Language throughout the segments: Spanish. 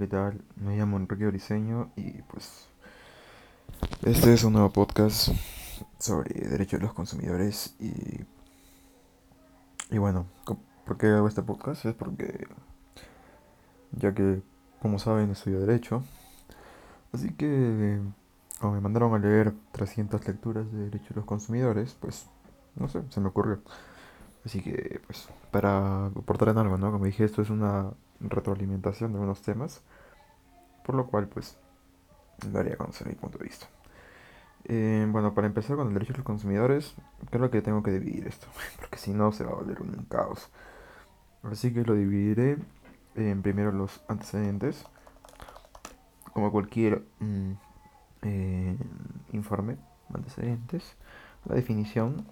¿qué tal? Me llamo Enrique Briseño y pues este es un nuevo podcast sobre derechos de los consumidores y, y bueno, ¿por qué hago este podcast? Es porque ya que como saben estudio derecho, así que como me mandaron a leer 300 lecturas de derechos de los consumidores, pues no sé, se me ocurrió. Así que pues para aportar en algo, ¿no? Como dije, esto es una retroalimentación de unos temas, por lo cual pues daría a conocer mi punto de vista. Eh, bueno, para empezar con el derecho de los consumidores, creo que tengo que dividir esto, porque si no se va a volver un caos. Así que lo dividiré en primero los antecedentes, como cualquier mm, eh, informe, antecedentes, la definición,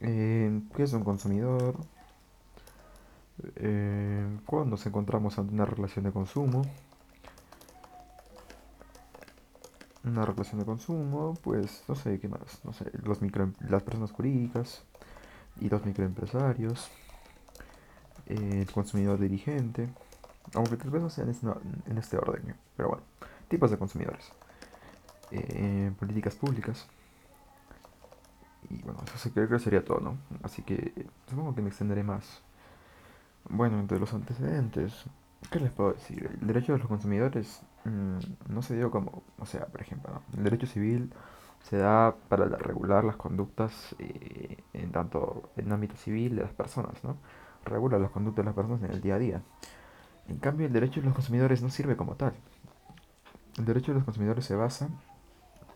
eh, qué es un consumidor, eh, cuando nos encontramos ante una relación de consumo. Una relación de consumo, pues no sé qué más, no sé, los micro, las personas jurídicas y los microempresarios, eh, el consumidor dirigente, aunque tal vez no sea en este, en este orden, pero bueno, tipos de consumidores, eh, políticas públicas. Y bueno, eso creo que sería todo, ¿no? Así que supongo que me extenderé más. Bueno, entre los antecedentes, ¿qué les puedo decir? El derecho de los consumidores mm, no se dio como, o sea, por ejemplo, el derecho civil se da para regular las conductas eh, en tanto en ámbito civil de las personas, ¿no? Regula las conductas de las personas en el día a día. En cambio, el derecho de los consumidores no sirve como tal. El derecho de los consumidores se basa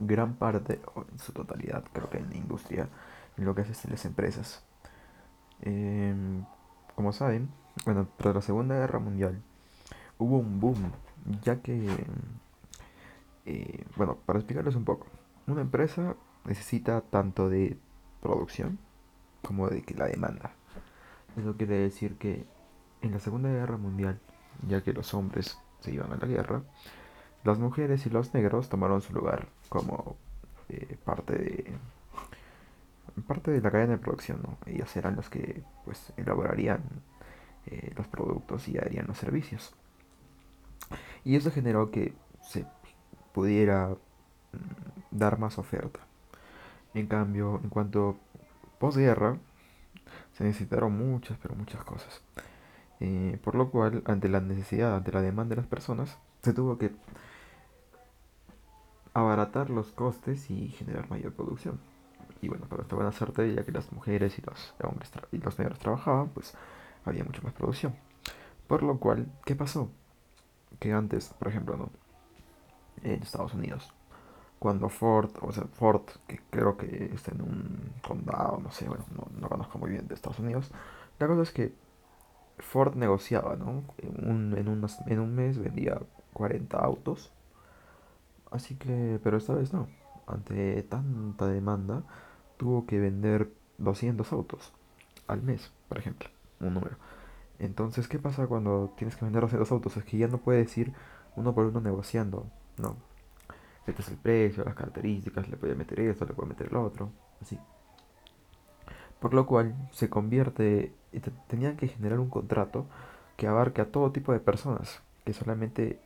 gran parte, o en su totalidad, creo que en la industria, en lo que hacen las empresas. Em, como saben, bueno, tras la Segunda Guerra Mundial hubo un boom, ya que, eh, bueno, para explicarles un poco, una empresa necesita tanto de producción como de la demanda. Eso quiere decir que en la Segunda Guerra Mundial, ya que los hombres se iban a la guerra, las mujeres y los negros tomaron su lugar como eh, parte de parte de la cadena de producción, ¿no? Ellos eran los que pues elaborarían eh, los productos y harían los servicios. Y eso generó que se pudiera mm, dar más oferta. En cambio, en cuanto posguerra, se necesitaron muchas, pero muchas cosas. Eh, por lo cual, ante la necesidad, ante la demanda de las personas, se tuvo que abaratar los costes y generar mayor producción. Y bueno, para esta buena suerte, ya que las mujeres y los hombres y los negros trabajaban, pues había mucha más producción. Por lo cual, ¿qué pasó? Que antes, por ejemplo, ¿no? En Estados Unidos, cuando Ford, o sea, Ford, que creo que está en un condado, no sé, bueno, no, conozco muy bien de Estados Unidos, la cosa es que Ford negociaba, ¿no? En un, en un mes vendía 40 autos. Así que, pero esta vez no. Ante tanta demanda, tuvo que vender 200 autos al mes, por ejemplo un número. Entonces, ¿qué pasa cuando tienes que vender dos autos? Es que ya no puedes ir uno por uno negociando, ¿no? Este es el precio, las características, le puede meter esto, le puede meter el otro, así. Por lo cual se convierte, tenían que generar un contrato que abarque a todo tipo de personas, que solamente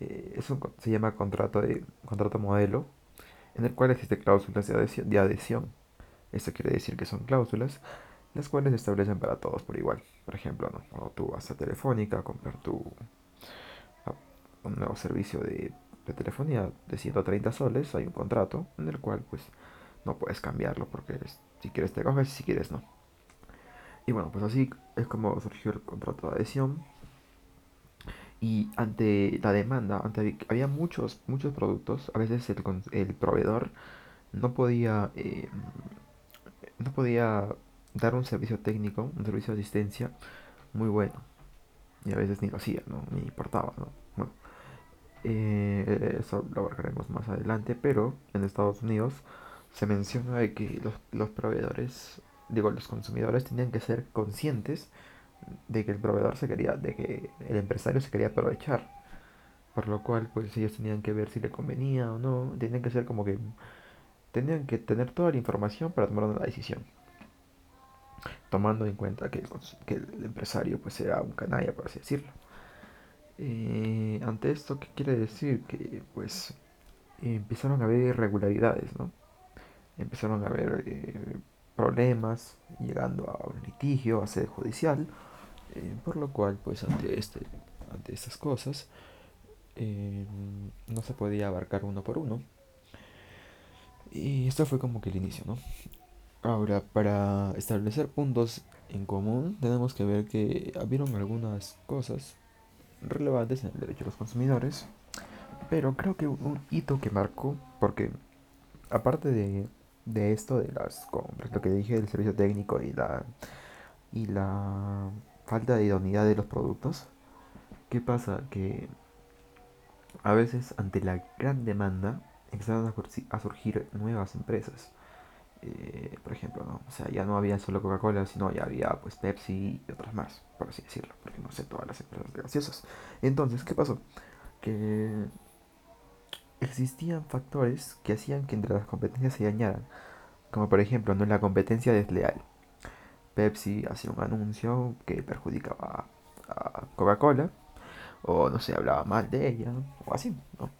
eh, eso se llama contrato de contrato modelo, en el cual existe cláusulas de adhesión. De adhesión. Esto quiere decir que son cláusulas las cuales se establecen para todos por igual. Por ejemplo, cuando tú vas a Telefónica a comprar tu un nuevo servicio de, telefonía de 130 soles, hay un contrato en el cual pues no puedes cambiarlo porque si quieres te coges y si quieres no. Y bueno, pues así es como surgió el contrato de adhesión. Y ante la demanda, ante, había muchos, muchos productos, a veces el, el proveedor no podía, eh, no podía dar un servicio técnico, un servicio de asistencia muy bueno. Y a veces ni lo hacía, ¿no? Ni importaba, ¿no? Bueno, eh, eso lo abarcaremos más adelante, pero en Estados Unidos se menciona de que los, los proveedores, digo, los consumidores tenían que ser conscientes de que el proveedor se quería, de que el empresario se quería aprovechar. Por lo cual, pues ellos tenían que ver si le convenía o no. Tenían que ser como que. Tenían que tener toda la información para tomar una decisión tomando en cuenta que el, que el empresario pues era un canalla, por así decirlo. Eh, ante esto, ¿qué quiere decir? Que pues empezaron a haber irregularidades, ¿no? Empezaron a haber eh, problemas, llegando a un litigio, a sede judicial, eh, por lo cual, pues ante, este, ante estas cosas, no se podía abarcar uno por uno. Y esto fue como que el inicio, ¿no? Ahora, para establecer puntos en común, tenemos que ver que habieron algunas cosas relevantes en el derecho de los consumidores, pero creo que un hito que marcó, porque aparte de, de esto, de las compras, lo que dije del servicio técnico y la, y la falta de idoneidad de los productos, ¿qué pasa? Que a veces ante la gran demanda empezaron a surgir nuevas empresas. Eh, por ejemplo, ¿no? O sea, ya no había solo Coca-Cola, sino ya había pues Pepsi y otras más, por así decirlo, porque no sé todas las empresas de gaseosas. Entonces, ¿qué pasó? Que existían factores que hacían que entre las competencias se dañaran, como por ejemplo, no la competencia desleal. Pepsi hacía un anuncio que perjudicaba a Coca-Cola, o no sé, hablaba mal de ella, o así, ¿no?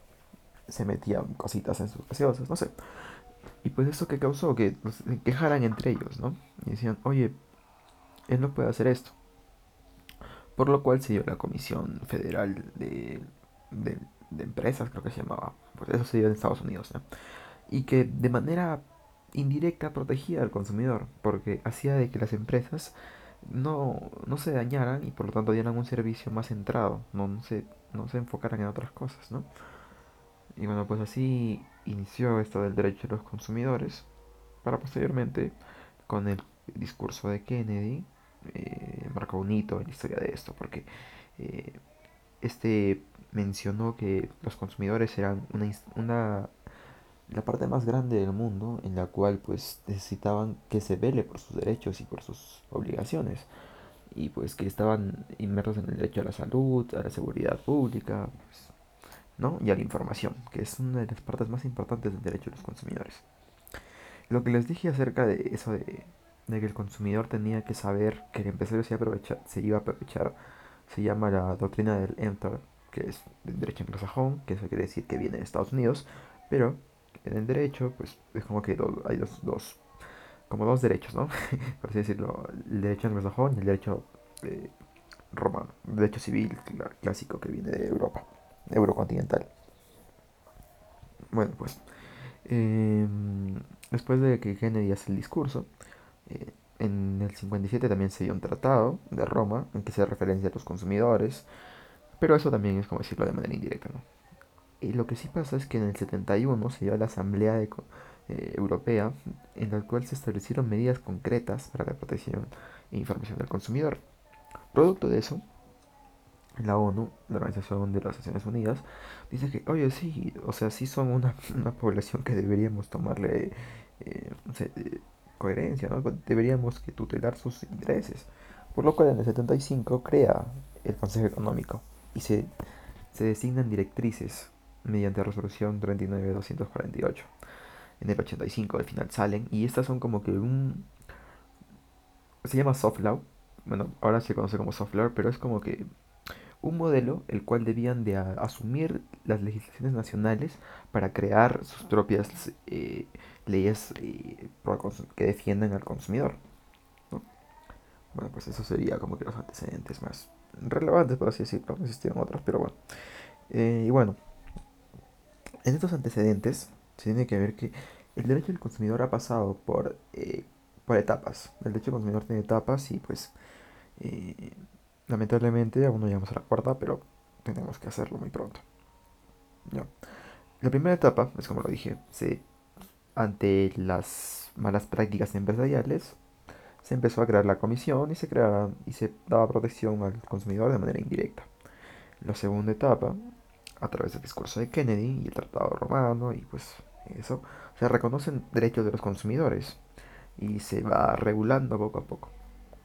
Se metían cositas en sus gaseosas, no sé. Y pues eso que causó que se quejaran entre ellos, ¿no? Y decían, oye, él no puede hacer esto. Por lo cual se dio la Comisión Federal de, de, Empresas, creo que se llamaba. Pues eso se dio en Estados Unidos, ¿no? Y que de manera indirecta protegía al consumidor, porque hacía de que las empresas no, no se dañaran y por lo tanto dieran un servicio más centrado, no, se, no se enfocaran en otras cosas, ¿no? Y bueno, pues así inició esto del derecho de los consumidores, para posteriormente, con el discurso de Kennedy, eh, marcó un hito en la historia de esto, porque eh, este mencionó que los consumidores eran una, una, la parte más grande del mundo en la cual pues necesitaban que se vele por sus derechos y por sus obligaciones. Y pues que estaban inmersos en el derecho a la salud, a la seguridad pública, pues, ¿no? y a la información, que es una de las partes más importantes del derecho de los consumidores. Lo que les dije acerca de eso de, que el consumidor tenía que saber que el empresario se iba a aprovechar, se, llama la doctrina del EMTAR, que es del derecho anglosajón, que eso quiere decir que viene de Estados Unidos, pero en el derecho, pues es como que hay dos, dos como dos derechos, ¿no? Por así decirlo, el derecho anglosajón y el derecho eh, romano, el derecho civil clásico que viene de Europa eurocontinental. Bueno, pues em, después de que Kennedy hace el discurso, eh, en el 57 también se dio un tratado de Roma en que se referencia a los consumidores, pero eso también es como decirlo de manera indirecta, ¿no? Y lo que sí pasa es que en el 71 se dio la Asamblea eh, Europea en la cual se establecieron medidas concretas para la protección e información del consumidor. Producto de eso, la ONU, la Organización de las Naciones Unidas, dice que, oye, sí, o sea, sí son una, población que deberíamos tomarle eh, eh, coherencia, ¿no? Deberíamos que tutelar sus intereses. Por lo cual en el 75 crea el Consejo Económico y se, se designan directrices mediante resolución 39248. En el 85 al final salen y estas son como que un... Se llama soft law. Bueno, ahora se conoce como soft law, pero es como que un modelo el cual debían de asumir las legislaciones nacionales para crear sus propias eh, leyes eh, que defiendan al consumidor. Bueno, pues eso sería como que los antecedentes más relevantes, por así decirlo. Existían otros, pero bueno. Eh, y bueno, en estos antecedentes se tiene que ver que el derecho del consumidor ha pasado por, por etapas. El derecho del consumidor tiene etapas y pues Lamentablemente aún no llegamos a la cuarta, pero tenemos que hacerlo muy pronto. La primera etapa es como lo dije, se, ante las malas prácticas empresariales, se empezó a crear la comisión y se, creaba, y se daba protección al consumidor de manera indirecta. La segunda etapa, a través del discurso de Kennedy y el Tratado Romano y pues eso, se reconocen derechos de los consumidores y se va regulando poco a poco.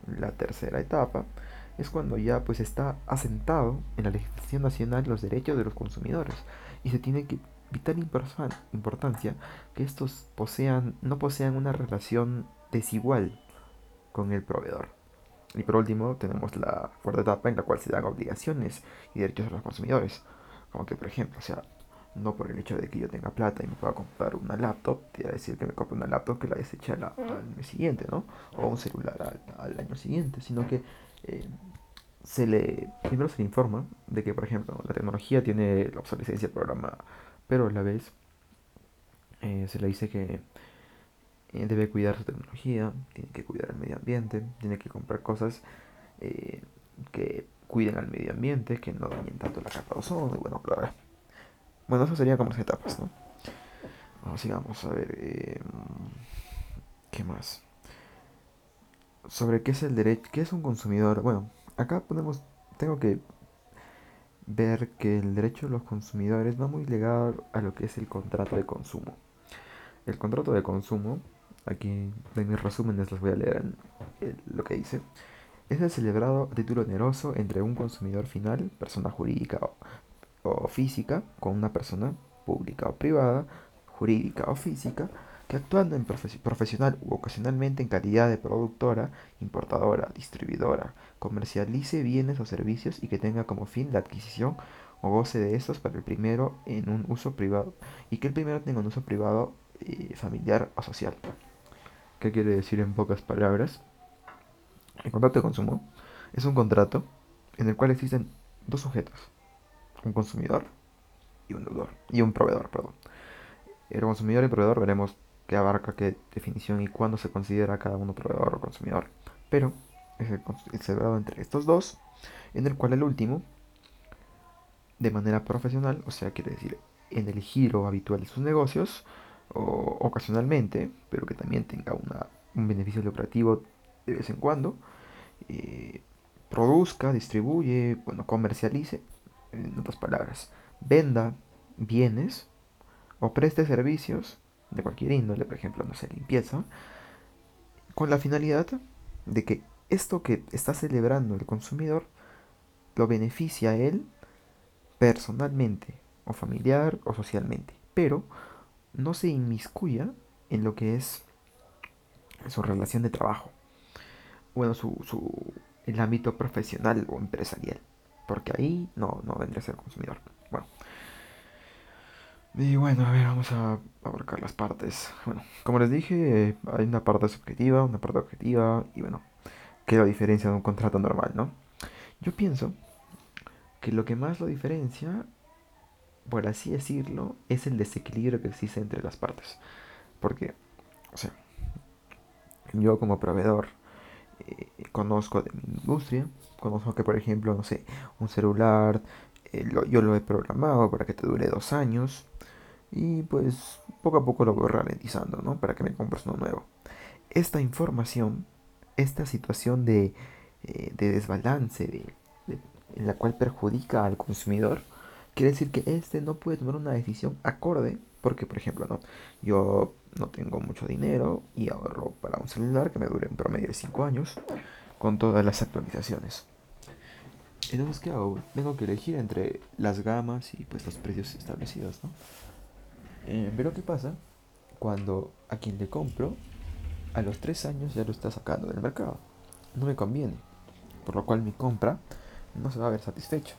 La tercera etapa es cuando ya pues está asentado en la legislación nacional los derechos de los consumidores y se tiene que vital importancia que estos posean, no posean una relación desigual con el proveedor. Y por último, tenemos la cuarta etapa en la cual se dan obligaciones y derechos a los consumidores. Como que, por ejemplo, o sea, no por el hecho de que yo tenga plata y me pueda comprar una laptop, te voy a decir que me compre una laptop que la deseche al, mes siguiente, ¿no? O un celular al, año siguiente, sino que eh, se le, primero se le informa de que, por ejemplo, la tecnología tiene la obsolescencia programada, pero a la vez eh, se le dice que eh, debe cuidar su tecnología, tiene que cuidar el medio ambiente, tiene que comprar cosas que cuiden al medio ambiente, que no dañen tanto la capa de ozono, y bueno, claro. Bueno, eso serían como las etapas, ¿no? Vamos, sigamos, a ver. ¿Qué más? Sobre qué es el derecho, qué es un consumidor. Bueno, acá podemos, tengo que ver que el derecho de los consumidores va muy ligado a lo que es el contrato de consumo. El contrato de consumo, aquí en mis resúmenes les voy a leer lo que dice, es el celebrado a título oneroso entre un consumidor final, persona jurídica o física con una persona pública o privada, jurídica o física, que actuando en profesional u ocasionalmente en calidad de productora, importadora, distribuidora, comercialice bienes o servicios y que tenga como fin la adquisición o goce de estos para el primero en un uso privado y que el primero tenga un uso privado eh, familiar o social. ¿Qué quiere decir en pocas palabras? El contrato de consumo es un contrato en el cual existen dos sujetos, un consumidor y un deudor, y un proveedor, perdón. El consumidor y proveedor veremos abarca, qué definición y cuándo se considera cada uno proveedor o consumidor. Pero es el, celebrado entre estos dos, en el cual el último, de manera profesional, o sea, quiere decir en el giro habitual de sus negocios, o ocasionalmente, pero que también tenga un beneficio lucrativo de vez en cuando, eh, produzca, distribuye, bueno, comercialice en otras palabras, venda bienes o preste servicios de cualquier índole, por ejemplo, no sé, limpieza, con la finalidad de que esto que está celebrando el consumidor lo beneficia a él personalmente, o familiar, o socialmente, pero no se inmiscuya en lo que es su relación de trabajo, bueno, su, su, el ámbito profesional o empresarial. Porque ahí no, no vendría a ser consumidor. Bueno. Y bueno, a ver, vamos a abarcar las partes. Bueno, como les dije, hay una parte subjetiva, una parte objetiva, y bueno, que la diferencia de un contrato normal, ¿no? Yo pienso que lo que más lo diferencia, por así decirlo, es el desequilibrio que existe entre las partes. Porque, o sea, yo como proveedor eh, conozco de mi industria, Conozco que, por ejemplo, no sé, un celular, eh, yo lo he programado para que te dure dos años. Y pues poco a poco lo voy ralentizando, ¿no? Para que me compres uno nuevo. Esta información, esta situación de, eh, desbalance en la cual perjudica al consumidor, quiere decir que este no puede tomar una decisión acorde, porque por ejemplo, no, yo no tengo mucho dinero y ahorro para un celular que me dure un promedio de 5 años con todas las actualizaciones. Entonces, ¿qué hago? Tengo que elegir entre las gamas y pues los precios establecidos, ¿no? Eh, pero ¿qué pasa? Cuando a quien le compro, a los 3 años ya lo está sacando del mercado. No me conviene. Por lo cual mi compra no se va a ver satisfecho.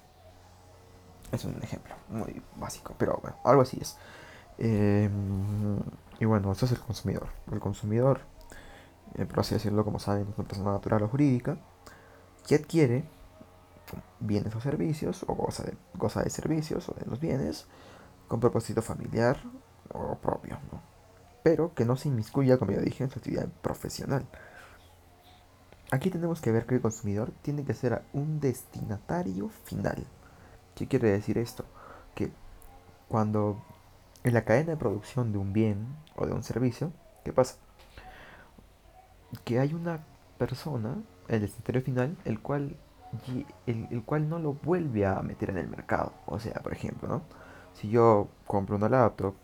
Es un ejemplo muy básico, pero bueno, algo así es. Em, y bueno, eso es el consumidor. El consumidor, eh, así decirlo, como saben, es una persona natural o jurídica, que adquiere bienes o servicios, o goza de, goza de servicios o de los bienes, con propósito familiar o propio, pero que no se inmiscuya, como ya dije, en su actividad profesional. Aquí tenemos que ver que el consumidor tiene que ser un destinatario final. ¿Qué quiere decir esto? Que cuando en la cadena de producción de un bien o de un servicio, ¿qué pasa? Que hay una persona, el destinatario final, el cual el, cual no lo vuelve a meter en el mercado. O sea, por ejemplo, ¿no? Si yo compro una laptop,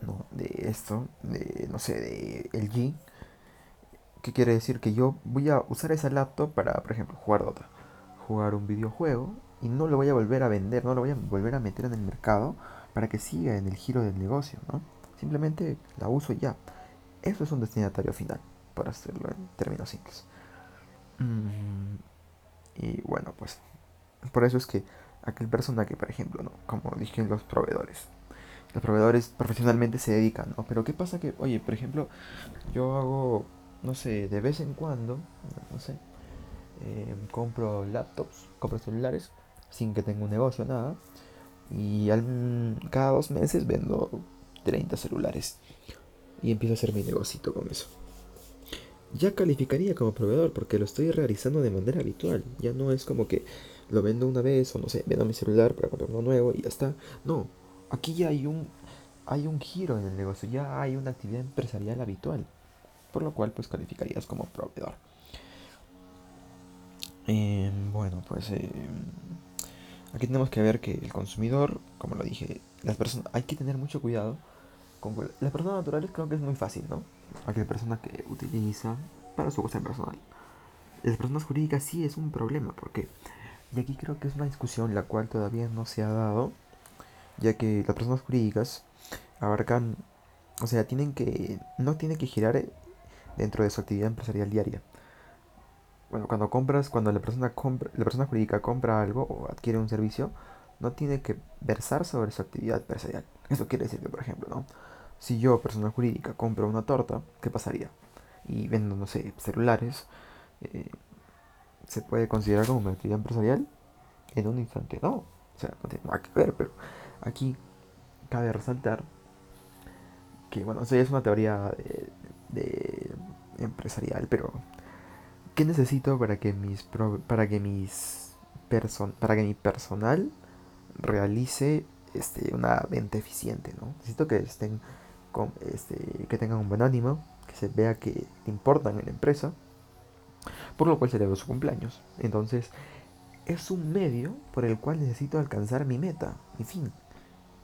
¿no? De esto, de, no sé, de LG, ¿qué quiere decir? Que yo voy a usar esa laptop para, por ejemplo, jugar Dota, jugar un videojuego, y no lo voy a volver a vender, no lo voy a volver a meter en el mercado para que siga en el giro del negocio, ¿no? Simplemente la uso ya. Eso es un destinatario final, para hacerlo en términos simples. Mm, y bueno, pues por eso es que aquel personaje, por ejemplo, ¿no? Como dije los proveedores. Los proveedores profesionalmente se dedican, ¿no? Pero ¿qué pasa que, oye, por ejemplo, yo hago, no sé, de vez en cuando, no sé, eh, compro laptops, compro celulares, sin que tenga un negocio, nada. Y al, cada dos meses vendo 30 celulares. Y empiezo a hacer mi negocito con eso. Ya calificaría como proveedor porque lo estoy realizando de manera habitual. Ya no es como que lo vendo una vez o no sé, vendo mi celular para comprar uno nuevo y ya está. No, aquí ya hay un, hay un giro en el negocio, ya hay una actividad empresarial habitual. Por lo cual pues calificarías como proveedor. Em, bueno, pues em, aquí tenemos que ver que el consumidor, como lo dije, las personas, hay que tener mucho cuidado. Con, las personas naturales creo que es muy fácil, ¿no? Aquella persona que utiliza para su cosa personal. Las personas jurídicas sí es un problema, porque y aquí creo que es una discusión la cual todavía no se ha dado, ya que las personas jurídicas abarcan, o sea, tienen que, no tienen que girar dentro de su actividad empresarial diaria bueno, cuando compras, cuando la persona compra, la persona jurídica compra algo o adquiere un servicio, no tiene que versar sobre su actividad empresarial. Eso quiere decir que, por ejemplo, ¿no? Si yo, persona jurídica, compro una torta, ¿qué pasaría? Y vendo, no sé, celulares, eh, ¿se puede considerar como una actividad empresarial? En un instante, no. O sea, no tiene nada que ver, pero aquí cabe resaltar que, bueno, eso ya es una teoría de empresarial, pero ¿Qué necesito para que mis para que mis person para que mi personal realice este, una venta eficiente, ¿no? Necesito que estén con, este, que tengan un buen ánimo, que se vea que importan en la empresa, por lo cual celebro su cumpleaños. Entonces, es un medio por el cual necesito alcanzar mi meta, mi fin.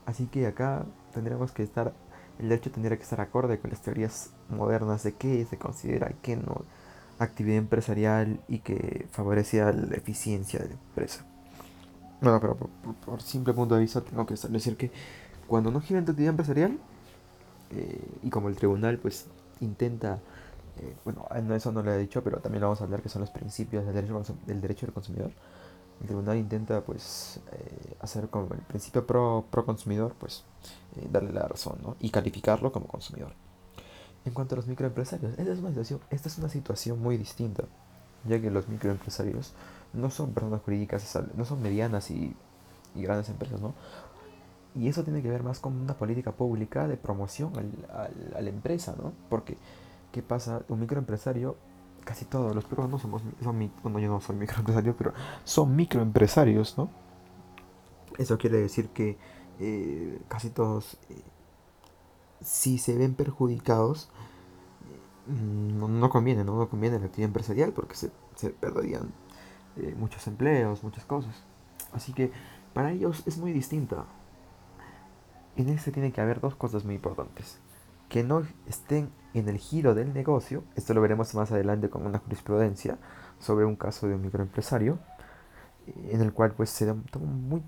Así que acá tendremos que estar, el derecho tendría que estar acorde con las teorías modernas de qué se considera y qué no actividad empresarial y que favorecía la eficiencia de la empresa. Bueno, pero por, simple punto de vista tengo que establecer que cuando no gira en tu actividad empresarial, eh, y como el tribunal pues intenta, eh, bueno, eso no lo he dicho, pero también lo vamos a hablar que son los principios del derecho, del, derecho del consumidor, el tribunal intenta pues eh, hacer como el principio pro, pro consumidor, pues darle la razón ¿no? y calificarlo como consumidor. En cuanto a los microempresarios, esta es una situación, esta es una situación muy distinta, ya que los microempresarios no son personas jurídicas, no son medianas y, grandes empresas, ¿no? Y eso tiene que ver más con una política pública de promoción a la empresa, ¿no? Porque, ¿qué pasa? Un microempresario, casi todos los peruanos no somos, son, bueno, yo no soy microempresario, pero son microempresarios, ¿no? Eso quiere decir que eh, casi todos eh, si se ven perjudicados, mm, no, conviene, ¿no? no conviene la actividad empresarial porque se, perderían eh, muchos empleos, muchas cosas. Así que para ellos es muy distinta. En ese tiene que haber dos cosas muy importantes. Que no estén en el giro del negocio, esto lo veremos más adelante con una jurisprudencia sobre un caso de un microempresario, en el cual pues se da, muy,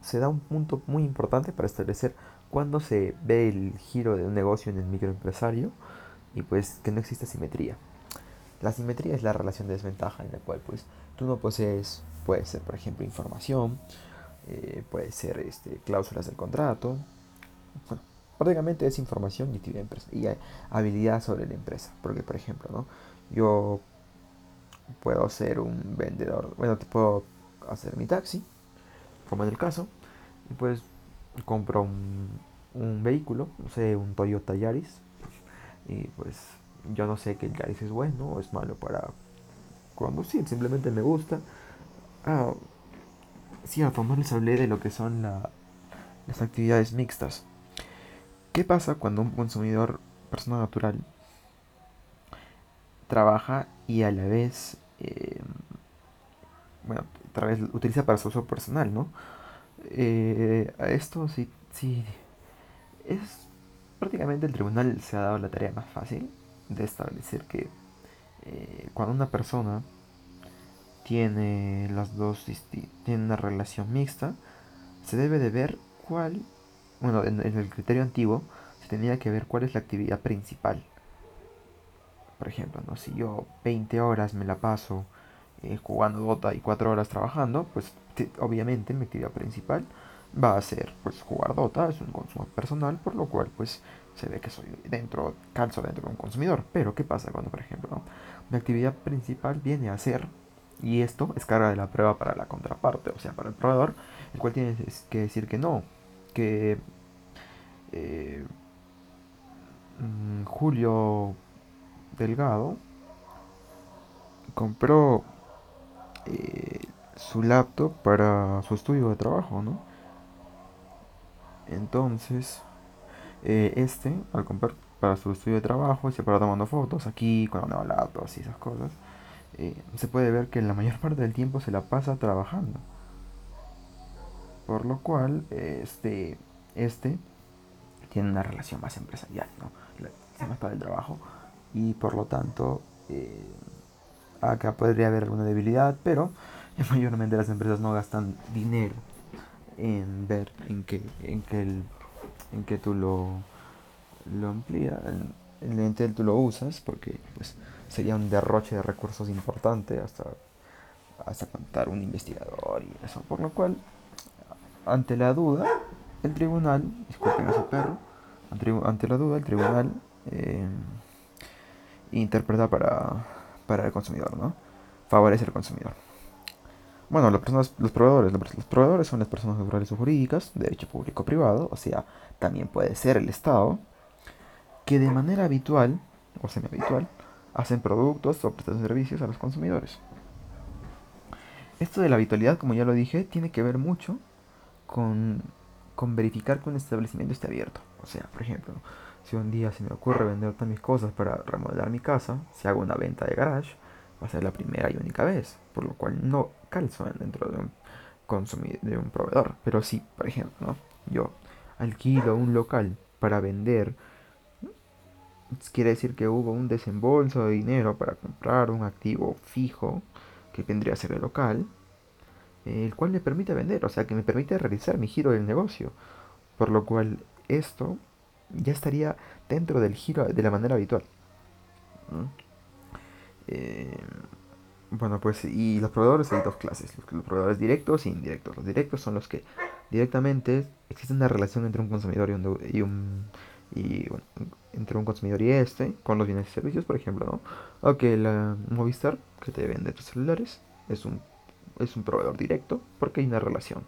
se da un punto muy importante para establecer cuando se ve el giro de un negocio en el microempresario y pues que no existe simetría. La simetría es la relación de desventaja en la cual pues tú no posees, puede ser por ejemplo información, eh, puede ser este, cláusulas del contrato, bueno, prácticamente es información y actividad y habilidad sobre la empresa, porque por ejemplo, ¿no? Yo puedo ser un vendedor, bueno, te puedo hacer mi taxi, como en el caso, y pues compro un, vehículo, no sé, un Toyota Yaris, y pues yo no sé que el Yaris es bueno o es malo para conducir, simplemente me gusta. Ah, cierto, no les hablé de lo que son las actividades mixtas. ¿Qué pasa cuando un consumidor, persona natural, trabaja y a la vez, eh, bueno, otra vez utiliza para su uso personal, ¿no? Eh, a esto sí, sí, es prácticamente el tribunal se ha dado la tarea más fácil de establecer que eh, cuando una persona tiene las dos tiene una relación mixta, se debe de ver cuál, bueno, en, el criterio antiguo se tenía que ver cuál es la actividad principal. por ejemplo, ¿no? si yo 20 horas me la paso eh, jugando Dota y 4 horas trabajando, pues obviamente mi actividad principal va a ser pues jugar Dota, es un consumo personal, por lo cual pues se ve que soy dentro, calzo dentro de un consumidor. Pero ¿qué pasa cuando, por ejemplo, mi actividad principal viene a ser, y esto es carga de la prueba para la contraparte, o sea, para el proveedor, el cual tiene que decir que no, que eh, mm, Julio Delgado compró eh, su laptop para su estudio de trabajo, ¿no? Entonces, eh, este, al comprar para su estudio de trabajo, se para tomando fotos aquí con la nueva laptop y esas cosas, se puede ver que la mayor parte del tiempo se la pasa trabajando. Por lo cual, este, este tiene una relación más empresarial, ¿no? Se más para el trabajo y por lo tanto eh, acá podría haber alguna debilidad, pero mayormente las empresas no gastan dinero en ver en que, en que, el, en que tú lo, lo amplías, el Intel tú lo usas, porque pues, sería un derroche de recursos importante hasta, hasta contar un investigador y eso, por lo cual ante la duda, el tribunal, disculpen a ese perro, ante la duda, el tribunal eh, interpreta para, para el consumidor, ¿no? Favorece al consumidor. Bueno, las personas, los proveedores, los proveedores son las personas naturales o jurídicas, de derecho público o privado, o sea, también puede ser el Estado, que de manera habitual o semi-habitual hacen productos o prestan servicios a los consumidores. Esto de la habitualidad, como ya lo dije, tiene que ver mucho con, verificar que un establecimiento esté abierto. O sea, por ejemplo, si un día se me ocurre vender todas mis cosas para remodelar mi casa, si hago una venta de garage, va a ser la primera y única vez, por lo cual no calzo dentro de un, de un proveedor. Pero si, por ejemplo, yo alquilo un local para vender, quiere decir que hubo un desembolso de dinero para comprar un activo fijo, que vendría a ser el local, el cual me permite vender, o sea, que me permite realizar mi giro del negocio. Por lo cual esto ya estaría dentro del giro de la manera habitual. Eh, bueno, pues y los proveedores hay dos clases, los, proveedores directos e indirectos. Los directos son los que directamente existe una relación entre un consumidor y un, y y, entre un consumidor y este con los bienes y servicios, por ejemplo, ¿no? Ok, la Movistar que te vende tus celulares es un es un proveedor directo porque hay una relación.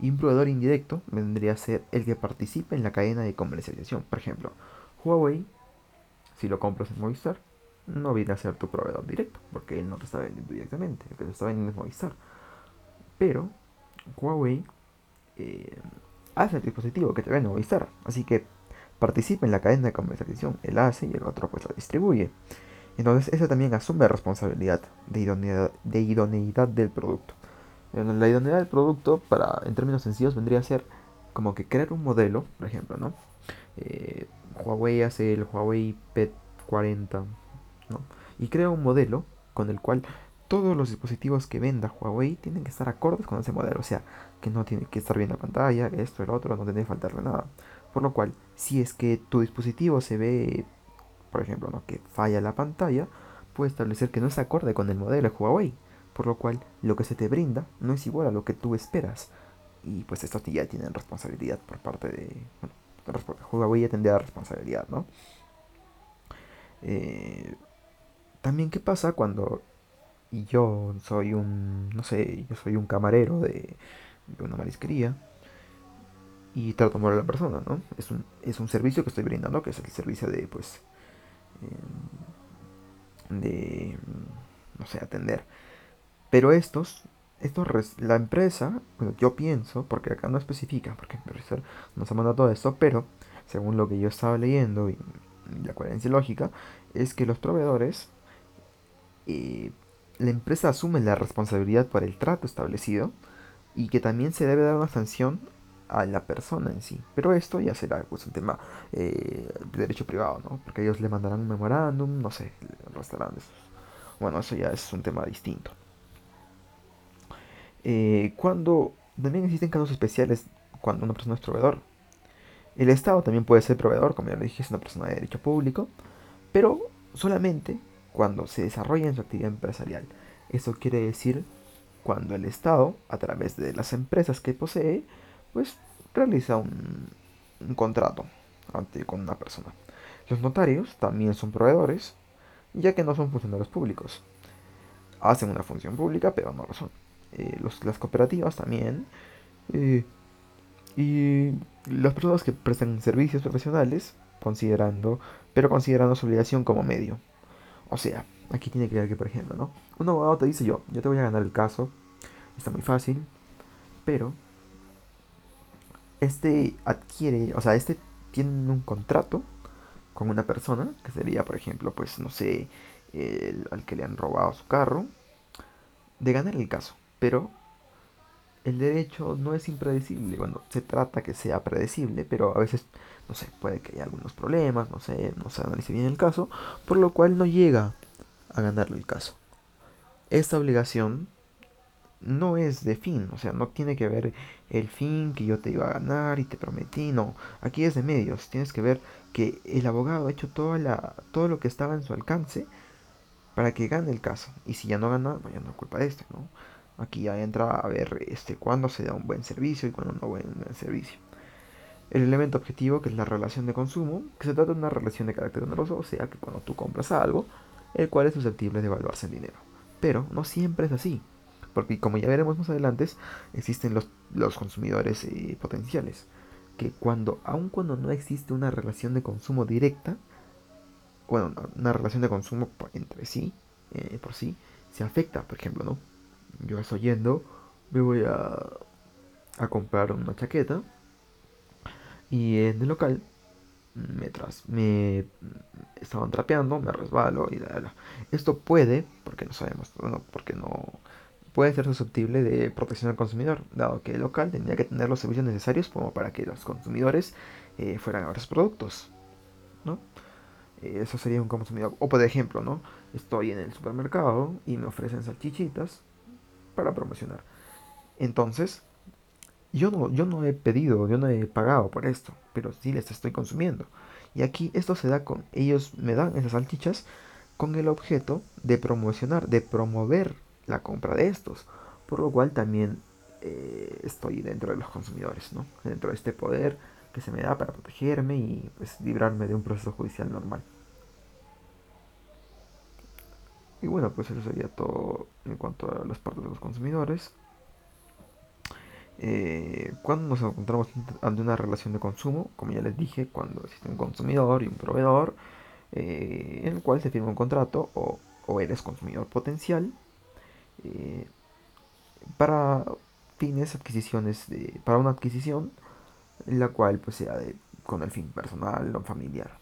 Y un proveedor indirecto vendría a ser el que participa en la cadena de comercialización. Por ejemplo, Huawei, si lo compras en Movistar, no viene a ser tu proveedor directo, porque él no te está vendiendo directamente, el que te está vendiendo es Movistar. Pero Huawei eh, hace el dispositivo que te vende Movistar, así que participa en la cadena de comercialización, él hace y el otro pues lo distribuye. Entonces, eso también asume responsabilidad de idoneidad, de idoneidad del producto. La idoneidad del producto, para, en términos sencillos, vendría a ser como que crear un modelo, por ejemplo, ¿no? Eh, Huawei hace el Huawei P40, ¿no? Y crea un modelo con el cual todos los dispositivos que venda Huawei tienen que estar acordes con ese modelo. O sea, que no tiene que estar bien la pantalla, esto, el otro, no tiene que faltarle nada. Por lo cual, si es que tu dispositivo se ve por ejemplo, ¿no? que falla la pantalla, puede establecer que no es acorde con el modelo de Huawei, por lo cual lo que se te brinda no es igual a lo que tú esperas. Y pues estos ya tienen responsabilidad por parte de... Bueno, Huawei ya tendría responsabilidad, ¿no? Eh, también qué pasa cuando yo soy un, no sé, yo soy un camarero de, de una marisquería y trato mal a la persona, ¿no? Es un, es un servicio que estoy brindando, que es el servicio de, pues, de, no sé, atender. Pero estos, estos la empresa, yo pienso, porque acá no especifica, porque nos ha mandado todo esto, pero según lo que yo estaba leyendo y, la coherencia lógica, es que los proveedores, eh, la empresa asume la responsabilidad por el trato establecido y que también se debe dar una sanción a la persona en sí. Pero esto ya será pues, un tema eh, de derecho privado, ¿no? Porque ellos le mandarán un memorándum, no sé, restaurantes. Bueno, eso ya es un tema distinto. Eh, cuando también existen casos especiales cuando una persona es proveedor. El Estado también puede ser proveedor, como ya lo dije, es una persona de derecho público, pero solamente cuando se desarrolla en su actividad empresarial. Eso quiere decir cuando el Estado, a través de las empresas que posee, pues realiza un, un contrato ante, con una persona. Los notarios también son proveedores, ya que no son funcionarios públicos. Hacen una función pública, pero no lo son. Eh, los, las cooperativas también. Eh, y las personas que prestan servicios profesionales, considerando, pero considerando su obligación como medio. O sea, aquí tiene que ver que, por ejemplo, ¿no? Un abogado te dice yo, yo te voy a ganar el caso, está muy fácil, pero este adquiere, o sea, este tiene un contrato con una persona, que sería, por ejemplo, pues, no sé, el, al que le han robado su carro, de ganar el caso. Pero el derecho no es impredecible. Bueno, se trata que sea predecible, pero a veces, no sé, puede que haya algunos problemas, no sé, no se analice bien el caso, por lo cual no llega a ganarle el caso. Esta obligación no es de fin, o sea, no tiene que ver el fin que yo te iba a ganar y te prometí, no, aquí es de medios, tienes que ver que el abogado ha hecho toda la, todo lo que estaba en su alcance para que gane el caso, y si ya no gana, pues ya no es culpa de este, ¿no? Aquí ya entra a ver este, cuándo se da un buen servicio y cuándo no buen servicio. El elemento objetivo, que es la relación de consumo, que se trata de una relación de carácter oneroso, o sea que cuando tú compras algo, el cual es susceptible de evaluarse en dinero. Pero no siempre es así, porque como ya veremos más adelante, existen los, los consumidores eh, potenciales, que cuando, aun cuando no existe una relación de consumo directa, bueno, una relación de consumo entre sí, eh, por sí, se afecta, por ejemplo, ¿no? yo estoy yendo, me voy a, a comprar una chaqueta y en el local me, tras, me estaban trapeando, me resbalo y Esto puede, porque no sabemos, bueno, porque no puede ser susceptible de protección al consumidor, dado que el local tenía que tener los servicios necesarios como para que los consumidores eh, fueran a ver sus productos, ¿no? Eh, eso sería un consumidor. O por ejemplo, ¿no? Estoy en el supermercado y me ofrecen salchichitas para promocionar. Entonces, yo no, yo no he pedido, yo no he pagado por esto, pero sí les estoy consumiendo. Y aquí esto se da con, ellos me dan esas salchichas con el objeto de promocionar, de promover la compra de estos. Por lo cual también eh, estoy dentro de los consumidores, ¿no? Dentro de este poder que se me da para protegerme y pues, librarme de un proceso judicial normal. Y bueno, pues eso sería todo en cuanto a las partes de los consumidores. Eh, cuando nos encontramos ante una relación de consumo, como ya les dije, cuando existe un consumidor y un proveedor, eh, en el cual se firma un contrato o, eres consumidor potencial eh, para fines adquisiciones de, para una adquisición la cual pues sea de, con el fin personal o familiar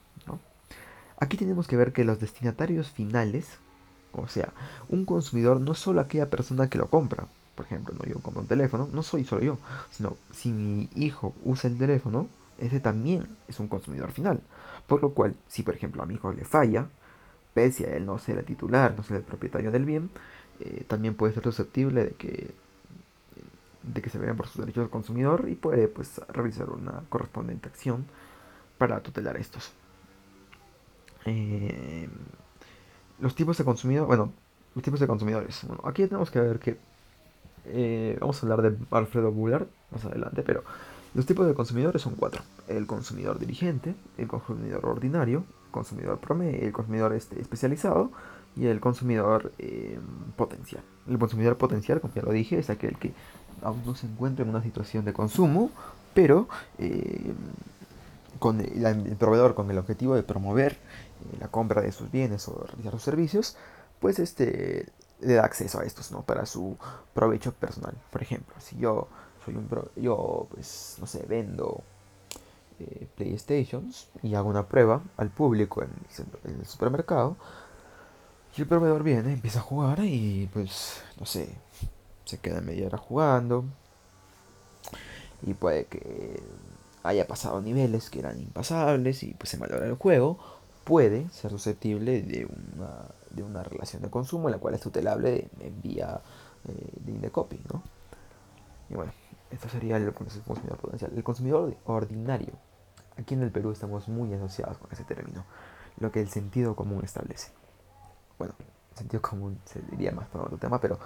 aquí tenemos que ver que los destinatarios finales o sea, un consumidor no solo aquella persona que lo compra. Por ejemplo, no yo compro un teléfono, no soy solo yo, sino si mi hijo usa el teléfono, ese también es un consumidor final. Por lo cual, si por ejemplo a mi hijo le falla, pese a él no ser el titular, no ser el propietario del bien, eh, también puede ser susceptible de que de que se vean por sus derechos del consumidor y puede pues realizar una correspondiente acción para tutelar estos. Eh, los tipos de consumidores, bueno, los tipos de consumidores. Bueno, aquí tenemos que ver que eh, vamos a hablar de Alfredo Bullard más adelante, pero los tipos de consumidores son cuatro: el consumidor dirigente, el consumidor ordinario, el consumidor promedio, el consumidor este, especializado y el consumidor eh, potencial. El consumidor potencial, como ya lo dije, es aquel que aún no se encuentra en una situación de consumo, pero eh, con el proveedor con el objetivo de promover eh, la compra de sus bienes o realizar sus servicios, pues este le da acceso a estos, ¿no? Para su provecho personal. Por ejemplo, si yo soy un yo pues no sé, vendo eh, PlayStations y hago una prueba al público en el, supermercado y el proveedor viene, empieza a jugar y pues no sé, se queda media hora jugando y puede que haya pasado niveles que eran impasables y pues se malora el juego puede ser susceptible de una, de una relación de consumo en la cual es tutelable en vía eh, de indecopy, ¿no? Y bueno, esto sería el consumidor potencial. El consumidor ordinario. Aquí en el Perú estamos muy asociados con ese término, lo que el sentido común establece. Bueno, sentido común se diría más para otro tema, pero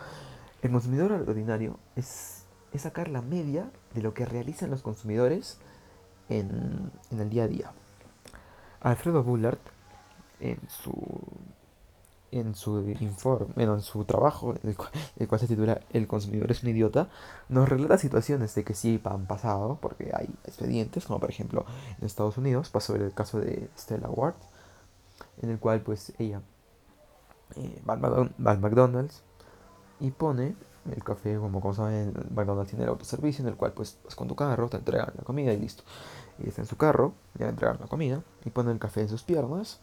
el consumidor ordinario es, es sacar la media de lo que realizan los consumidores en, en el día a día. Alfredo Bullard, en su en su informe, en su trabajo, el cual, se titula El consumidor es un idiota, nos relata situaciones de que sí han pasado, porque hay expedientes, como por ejemplo en Estados Unidos pasó el caso de Stella Ward, en el cual pues ella eh, al McDonald's y pone el café, como, como saben, McDonald's tiene el autoservicio, en el cual pues vas con tu carro, te entregan la comida y listo. Y está en su carro, ya le entregan la comida, y pone el café en sus piernas,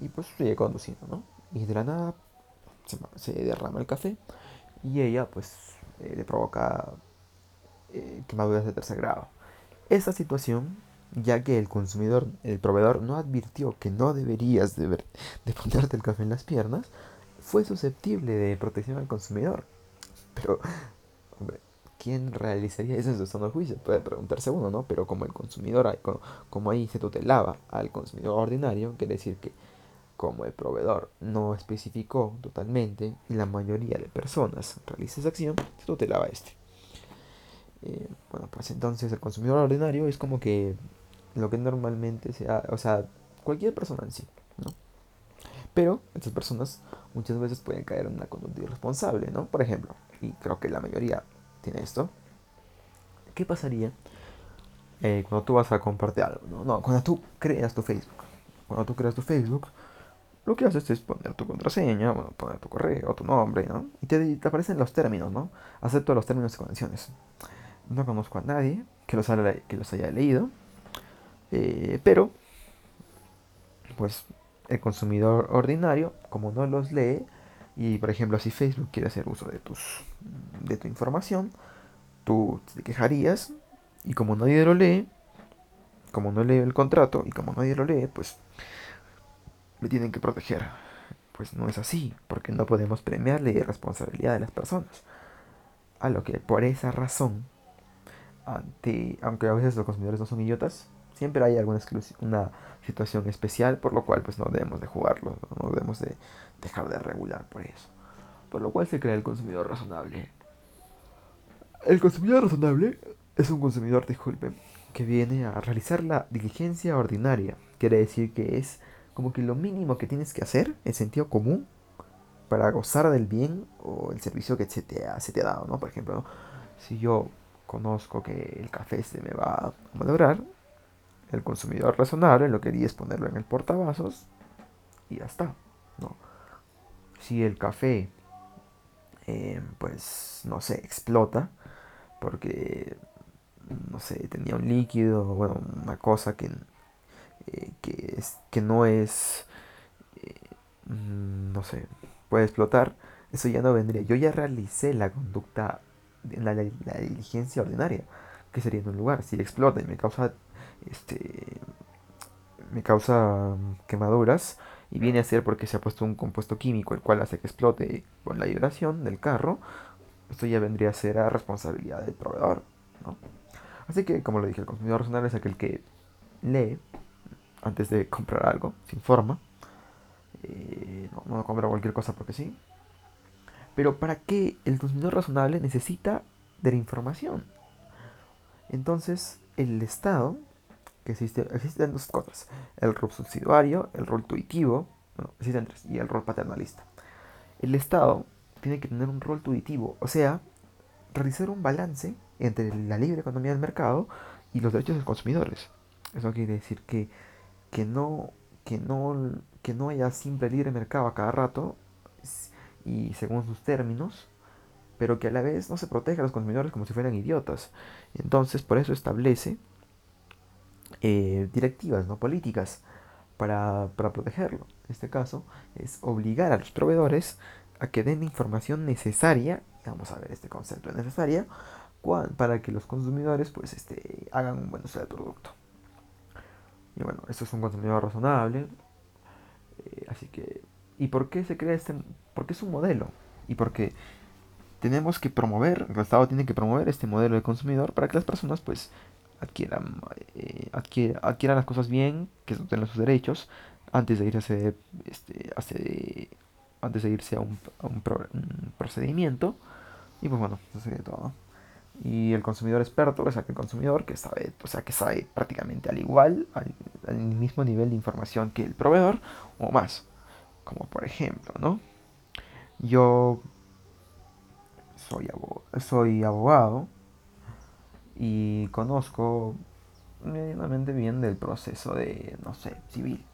y pues sigue conduciendo, ¿no? y de la nada se, derrama el café y ella pues eh, le provoca eh, quemaduras de tercer grado. Esta situación, ya que el consumidor, el proveedor no advirtió que no deberías de, de ponerte el café en las piernas, fue susceptible de protección al consumidor. Pero, hombre, ¿quién realizaría eso en su de juicio? Puede preguntarse uno, ¿no? Pero como el consumidor, como, como ahí se tutelaba al consumidor ordinario, quiere decir que como el proveedor no especificó totalmente y la mayoría de personas realiza esa acción, se tutelaba este. Eh, bueno, pues entonces el consumidor ordinario es como que lo que normalmente se o sea, cualquier persona en sí, ¿no? Pero estas personas muchas veces pueden caer en una conducta irresponsable, ¿no? Por ejemplo, y creo que la mayoría tiene esto, ¿qué pasaría eh, cuando tú vas a compartir algo? ¿no? no, cuando tú creas tu Facebook. Cuando tú creas tu Facebook, lo que haces es poner tu contraseña, bueno, poner tu correo, tu nombre, ¿no? Y te, aparecen los términos, ¿no? Acepto los términos y condiciones. No conozco a nadie que los que los haya leído, eh, pero, pues, el consumidor ordinario, como no los lee, y por ejemplo, si Facebook quiere hacer uso de, tus, de tu información, tú te quejarías, y como nadie lo lee, como no lee el contrato, y como nadie lo lee, pues me tienen que proteger. Pues no es así, porque no podemos premiar la irresponsabilidad de las personas. A lo que por esa razón, ante, aunque a veces los consumidores no son idiotas, siempre hay alguna una situación especial por lo cual pues no debemos de jugarlo, no debemos de dejar de regular por eso. Por lo cual se crea el consumidor razonable. El consumidor razonable es un consumidor, disculpe, que viene a realizar la diligencia ordinaria. Quiere decir que es como que lo mínimo que tienes que hacer en sentido común para gozar del bien o el servicio que se te ha, se te ha dado, ¿no? Por ejemplo, si yo conozco que el café se me va a malograr, el consumidor razonable lo que haría es ponerlo en el portavasos y ya está, ¿no? Si el café, eh, pues, no sé, explota, porque, no sé, tenía un líquido, bueno, una cosa que eh, que, es, que no es, eh, mm, no sé, puede explotar, eso ya no vendría. Yo ya realicé la conducta, la, la, diligencia ordinaria, que sería en un lugar. Si explota y me causa, este, me causa mm, quemaduras, y viene a ser porque se ha puesto un compuesto químico el cual hace que explote con la vibración del carro, esto ya vendría a ser a responsabilidad del proveedor, ¿no? Así que, como lo dije, el consumidor racional es aquel que lee antes de comprar algo, se informa. Eh, no, no compra cualquier cosa porque sí. Pero ¿para qué el consumidor razonable necesita de la información? Entonces, el Estado, que existe, existen dos cosas, el rol subsidiario, el rol tuitivo, bueno, existen tres, y el rol paternalista. El Estado tiene que tener un rol tuitivo, o sea, realizar un balance entre la libre economía del mercado y los derechos de los consumidores. Eso quiere decir que que no, que no, que no haya simple libre mercado a cada rato y según sus términos, pero que a la vez no se proteja a los consumidores como si fueran idiotas. Entonces, por eso establece eh, directivas, no políticas, para, para protegerlo. En este caso, es obligar a los proveedores a que den información necesaria, vamos a ver este concepto necesaria, para que los consumidores pues este, hagan un buen uso del producto. Y bueno, esto es un consumidor razonable. Eh, así que, ¿y por qué se crea este? Porque es un modelo. Y porque tenemos que promover, el Estado tiene que promover este modelo de consumidor para que las personas pues adquieran, eh, adquieran, las cosas bien, que tengan sus derechos, antes de ir a hacer, este, antes de irse a un, procedimiento. Y pues bueno, eso sería todo. Y el consumidor experto es aquel consumidor que sabe, o sea, que sabe prácticamente al igual, al, al mismo nivel de información que el proveedor o más. Como por ejemplo, ¿no? Yo soy, soy abogado y conozco medianamente bien del proceso de, no sé, civil.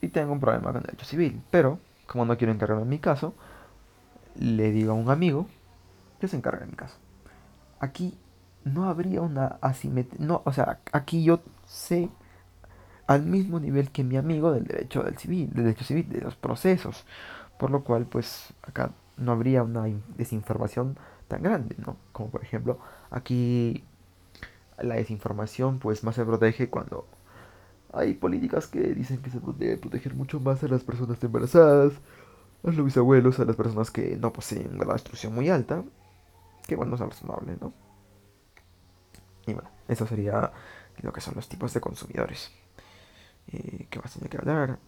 Y tengo un problema con el derecho civil. Pero, como no quiero encargarme en mi caso, le digo a un amigo que se encargue de mi caso. Aquí no habría una asimetría. No, o sea, aquí yo sé al mismo nivel que mi amigo del derecho del civil, del derecho civil, de los procesos. Por lo cual, pues acá no habría una desinformación tan grande, ¿no? Como por ejemplo, aquí la desinformación pues más se protege cuando hay políticas que dicen que se debe proteger mucho más a las personas embarazadas, a los bisabuelos, a las personas que no poseen una instrucción muy alta, que bueno, es razonable, ¿no? Y bueno, eso sería lo que son los tipos de consumidores. Eh, ¿Qué más tenía que hablar?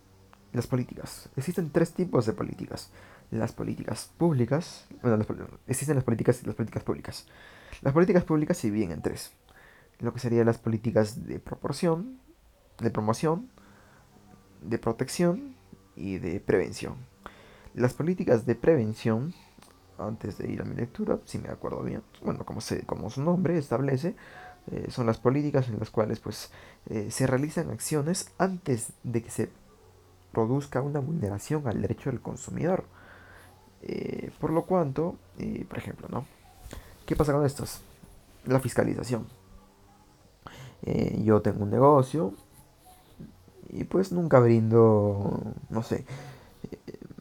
Las políticas. Existen tres tipos de políticas. Las políticas públicas. Bueno, existen las políticas las políticas públicas. Las políticas públicas se dividen en tres. Lo que serían las políticas de proporción, de promoción, de protección y de prevención. Las políticas de prevención, antes de ir a mi lectura, si me acuerdo bien, bueno, como, se, como su nombre establece, eh, son las políticas en las cuales pues, eh, se realizan acciones antes de que se produzca una vulneración al derecho del consumidor. Eh, por lo cuanto, eh, por ejemplo, ¿no? ¿Qué pasa con estos? La fiscalización. Eh, yo tengo un negocio y pues nunca brindo, no sé,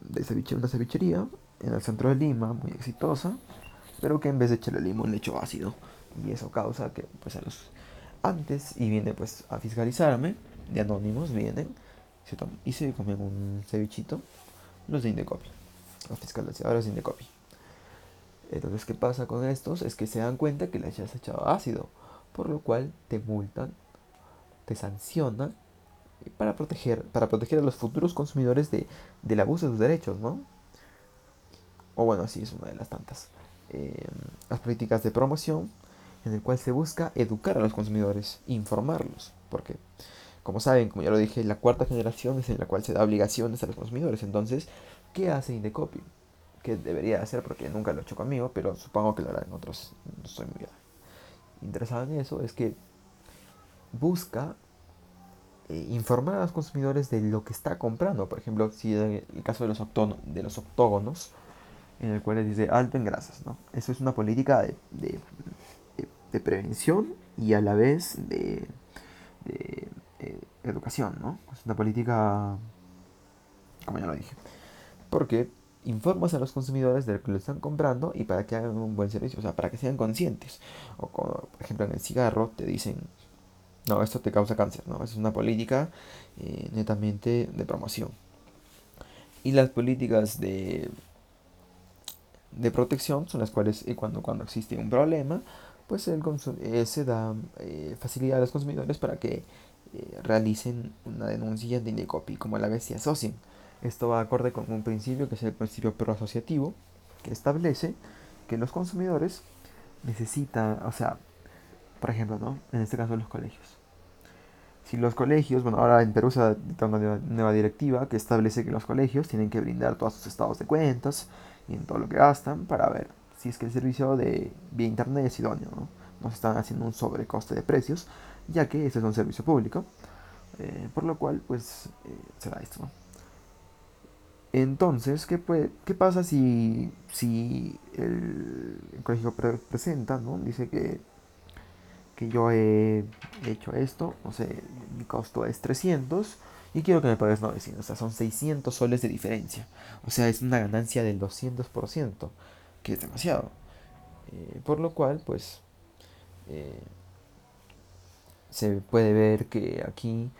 de ceviche, una cevichería en el centro de Lima, muy exitosa, pero que en vez de echarle limón le echo ácido. Y eso causa que pues a los antes y viene pues a fiscalizarme, de anónimos vienen y se comen un cevichito los de Indecopi, los fiscalizadores de Indecopi. Entonces, ¿qué pasa con estos? Es que se dan cuenta que les has echado ácido, por lo cual te multan, te sancionan para proteger, para proteger a los futuros consumidores de, del abuso de sus derechos, ¿no? O bueno, así es una de las tantas. Eh, las políticas de promoción, en el cual se busca educar a los consumidores, informarlos, porque como saben, como ya lo dije, la cuarta generación es en la cual se da obligaciones a los consumidores. Entonces, ¿qué hace Indecopy? ¿Qué debería hacer? Porque nunca lo he hecho conmigo, pero supongo que lo hará en otros. No estoy muy interesado en eso. Es que busca eh, informar a los consumidores de lo que está comprando. Por ejemplo, si en el caso de los, de los octógonos, en el cual dice alto en grasas, ¿no? Eso es una política de, de, prevención y a la vez de eh, educación, ¿no? Es una política, como ya lo dije. Porque informas a los consumidores de lo que lo están comprando y para que hagan un buen servicio, o sea, para que sean conscientes. O por ejemplo en el cigarro te dicen, no, esto te causa cáncer, ¿no? Es una política eh, netamente de promoción. Y las políticas de, de protección son las cuales eh, cuando, cuando existe un problema, pues el se da facilidad a los consumidores para que eh, realicen una denuncia de Indecopy como la vez se asocien. Esto va acorde con un principio que es el principio proasociativo, que establece que los consumidores necesitan, o sea, por ejemplo, ¿no? En este caso los colegios. Si los colegios, bueno, ahora en Perú se ha una nueva directiva que establece que los colegios tienen que brindar todos sus estados de cuentas y en todo lo que gastan para ver si es que el servicio de vía internet es idóneo, ¿no? No se están haciendo un sobrecoste de precios, ya que ese es un servicio público, eh, por lo cual pues eh, se da esto. Entonces, ¿qué, puede, ¿qué pasa si, el, colegio presenta, ¿no? dice que, yo he hecho esto, no sé, mi costo es 300 y quiero que me pagues 900, o sea, son 600 soles de diferencia, o sea, es una ganancia del 200%, que es demasiado. Eh, por lo cual, pues, se puede ver que aquí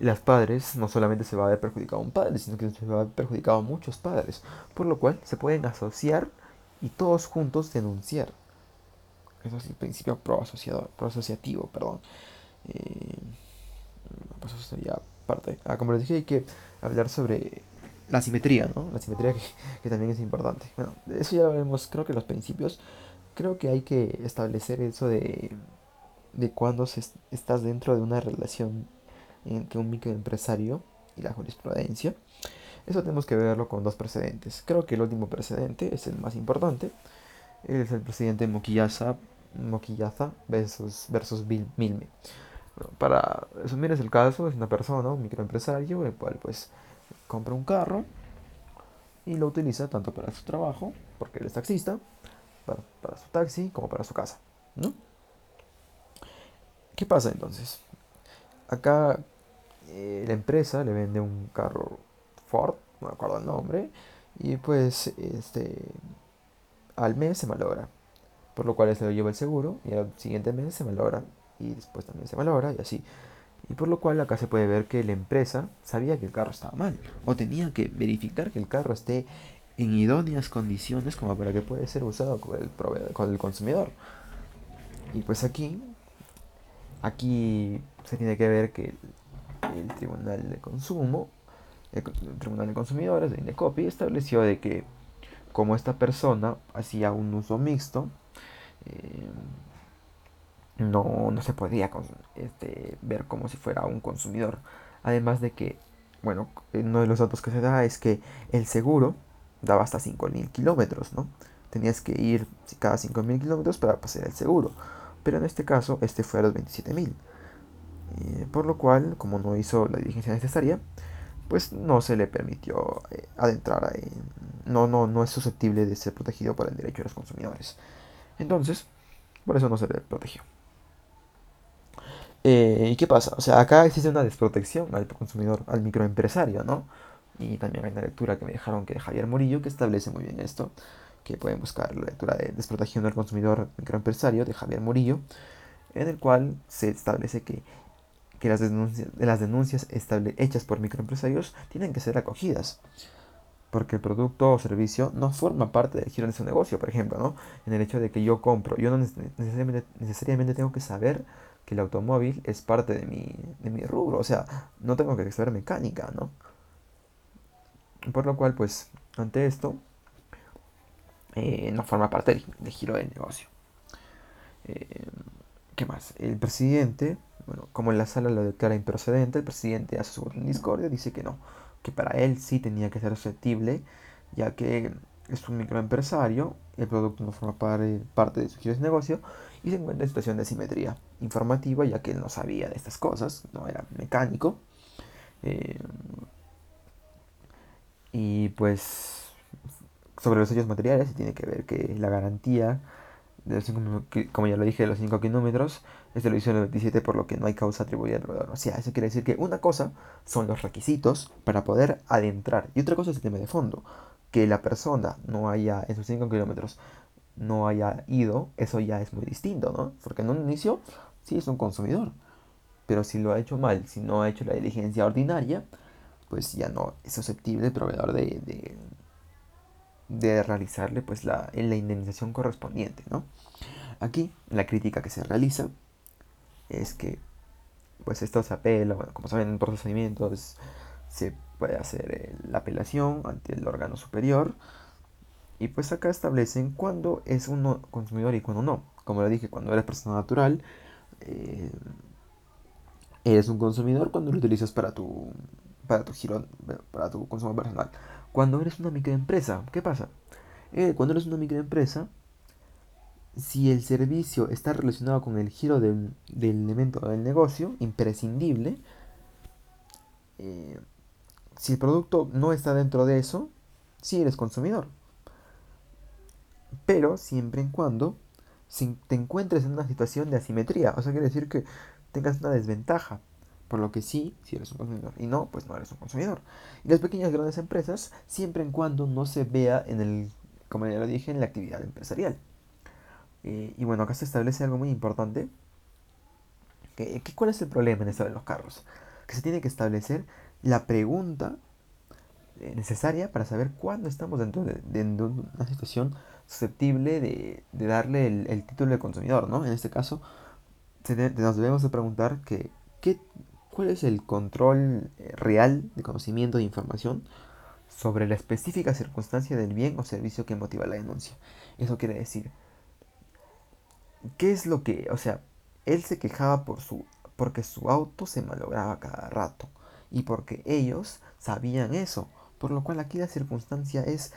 las padres no solamente se va a ver perjudicado un padre, sino que se va a ver perjudicado a muchos padres, por lo cual se pueden asociar y todos juntos denunciar. Eso es el principio pro-asociativo, perdón. Eh, pues eso sería parte. Ah, como les dije, hay que hablar sobre la simetría, ¿no? La simetría que, también es importante. Bueno, eso ya lo vemos, creo que los principios. Creo que hay que establecer eso de, de cuando se, estás dentro de una relación entre un microempresario y la jurisprudencia. Eso tenemos que verlo con dos precedentes. Creo que el último precedente es el más importante. Es el presidente Moquillaza, Moquillaza versus, versus Bill Milme. para resumir es el caso, es una persona, un microempresario, el cual pues compra un carro y lo utiliza tanto para su trabajo, porque él es taxista, para, su taxi, como para su casa. ¿no? ¿Qué pasa entonces? Acá eh, la empresa le vende un carro Ford, no me acuerdo el nombre, y pues este al mes se malogra, por lo cual se lo lleva el seguro y al siguiente mes se malogra y después también se malogra y así. Y por lo cual acá se puede ver que la empresa sabía que el carro estaba mal o tenía que verificar que el carro esté en idóneas condiciones como para que pueda ser usado con el, con el consumidor. Y pues aquí, aquí se tiene que ver que el Tribunal de Consumo el Tribunal de Consumidores de Indecopi estableció de que como esta persona hacía un uso mixto, eh, no, no, se podía este, ver como si fuera un consumidor. Además de que, bueno, uno de los datos que se da es que el seguro daba hasta 5.000 kilómetros, ¿no? Tenías que ir cada 5.000 kilómetros para pasar el seguro. Pero en este caso, este fue a los 27.000. Eh, por lo cual, como no hizo la diligencia necesaria, pues no se le permitió eh, adentrar ahí. No, no, no es susceptible de ser protegido por el derecho de los consumidores. Entonces, por eso no se le protegió. Eh, ¿Y qué pasa? O sea, acá existe una desprotección al consumidor, al microempresario, ¿no? Y también hay una lectura que me dejaron que de Javier Murillo que establece muy bien esto, que pueden buscar la lectura de desprotección del consumidor microempresario de Javier Murillo, en el cual se establece que que las denuncias, hechas por microempresarios tienen que ser acogidas. Porque el producto o servicio no forma parte del giro de su negocio, por ejemplo, ¿no? En el hecho de que yo compro, yo no necesariamente, necesariamente tengo que saber que el automóvil es parte de mi, de mi rubro, o sea, no tengo que saber mecánica, ¿no? Por lo cual, pues, ante esto, eh, no forma parte del, giro del negocio. Eh, ¿Qué más? El presidente bueno, como en la sala lo declara improcedente, el presidente hace su voto en discordia, dice que no, que para él sí tenía que ser susceptible, ya que es un microempresario, el producto no forma parte de su giro de negocio y se encuentra en situación de asimetría informativa, ya que él no sabía de estas cosas, no era mecánico. Eh, y pues sobre los hechos materiales tiene que ver que la garantía como ya lo dije, de los 5 kilómetros, es de lo hizo el 27, por lo que no hay causa atribuida al proveedor. O sea, eso quiere decir que una cosa son los requisitos para poder adentrar, y otra cosa es el tema de fondo. Que la persona no haya, esos 5 kilómetros, no haya ido, eso ya es muy distinto, ¿no? Porque en un inicio sí es un consumidor, pero si lo ha hecho mal, si no ha hecho la diligencia ordinaria, pues ya no es susceptible el proveedor de, de realizarle pues la, la indemnización correspondiente, ¿no? Aquí la crítica que se realiza es que pues esto se apela, bueno, como saben en procedimientos se puede hacer eh, la apelación ante el órgano superior y pues acá establecen cuándo es uno consumidor y cuándo no. Como lo dije, cuando eres persona natural, eh, eres un consumidor cuando lo utilizas para tu, para tu giro, para tu consumo personal. Cuando eres una microempresa, ¿qué pasa? Eh, cuando eres una microempresa, si el servicio está relacionado con el giro del, elemento del negocio, imprescindible, eh, si el producto no está dentro de eso, sí eres consumidor. Pero siempre y cuando si te encuentres en una situación de asimetría, o sea, quiere decir que tengas una desventaja por lo que sí, si eres un consumidor. Y no, pues no eres un consumidor. Y las pequeñas y grandes empresas, siempre en cuando no se vea en el, como ya lo dije, en la actividad empresarial. Eh, y bueno, acá se establece algo muy importante. Que, ¿Cuál es el problema en esto de los carros? Que se tiene que establecer la pregunta eh, necesaria para saber cuándo estamos dentro de, una situación susceptible de, darle el, título de consumidor, ¿no? En este caso, nos debemos de preguntar que, ¿qué, ¿Cuál es el control eh, real de conocimiento de información sobre la específica circunstancia del bien o servicio que motiva la denuncia. Eso quiere decir, ¿qué es lo que, o sea, él se quejaba por su, porque su auto se malograba cada rato y porque ellos sabían eso, por lo cual aquí la circunstancia es,